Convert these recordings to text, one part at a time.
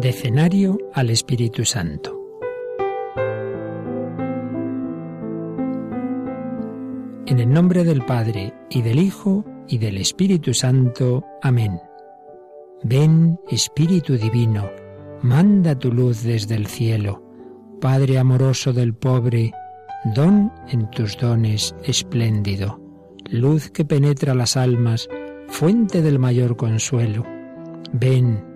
Decenario al Espíritu Santo. En el nombre del Padre, y del Hijo, y del Espíritu Santo. Amén. Ven, Espíritu Divino, manda tu luz desde el cielo. Padre amoroso del pobre, don en tus dones espléndido, luz que penetra las almas, fuente del mayor consuelo. Ven,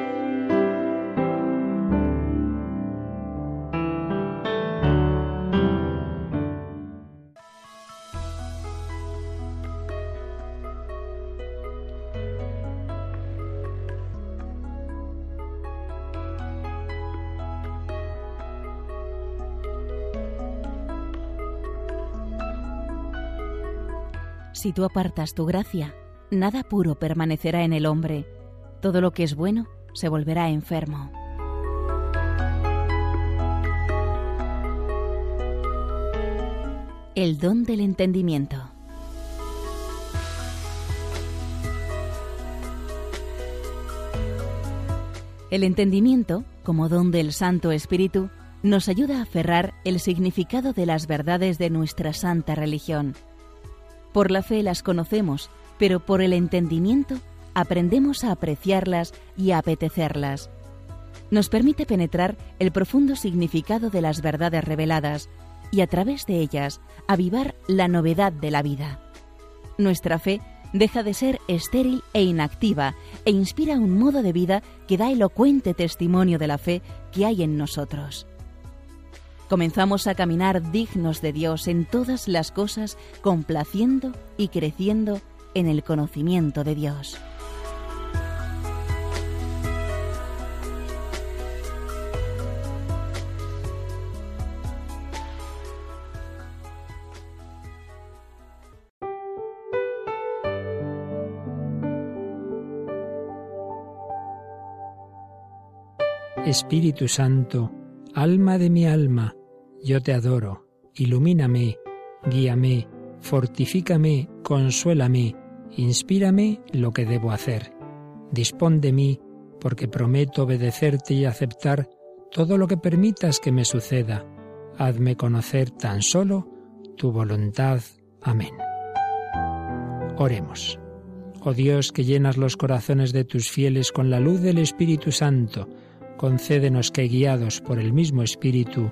Si tú apartas tu gracia, nada puro permanecerá en el hombre, todo lo que es bueno se volverá enfermo. El don del entendimiento. El entendimiento, como don del Santo Espíritu, nos ayuda a aferrar el significado de las verdades de nuestra santa religión por la fe las conocemos, pero por el entendimiento aprendemos a apreciarlas y a apetecerlas. Nos permite penetrar el profundo significado de las verdades reveladas y a través de ellas avivar la novedad de la vida. Nuestra fe deja de ser estéril e inactiva e inspira un modo de vida que da elocuente testimonio de la fe que hay en nosotros comenzamos a caminar dignos de Dios en todas las cosas, complaciendo y creciendo en el conocimiento de Dios. Espíritu Santo, alma de mi alma, yo te adoro, ilumíname, guíame, fortifícame, consuélame, inspírame lo que debo hacer. Dispón de mí, porque prometo obedecerte y aceptar todo lo que permitas que me suceda. Hazme conocer tan solo tu voluntad. Amén. Oremos. Oh Dios, que llenas los corazones de tus fieles con la luz del Espíritu Santo, concédenos que, guiados por el mismo Espíritu,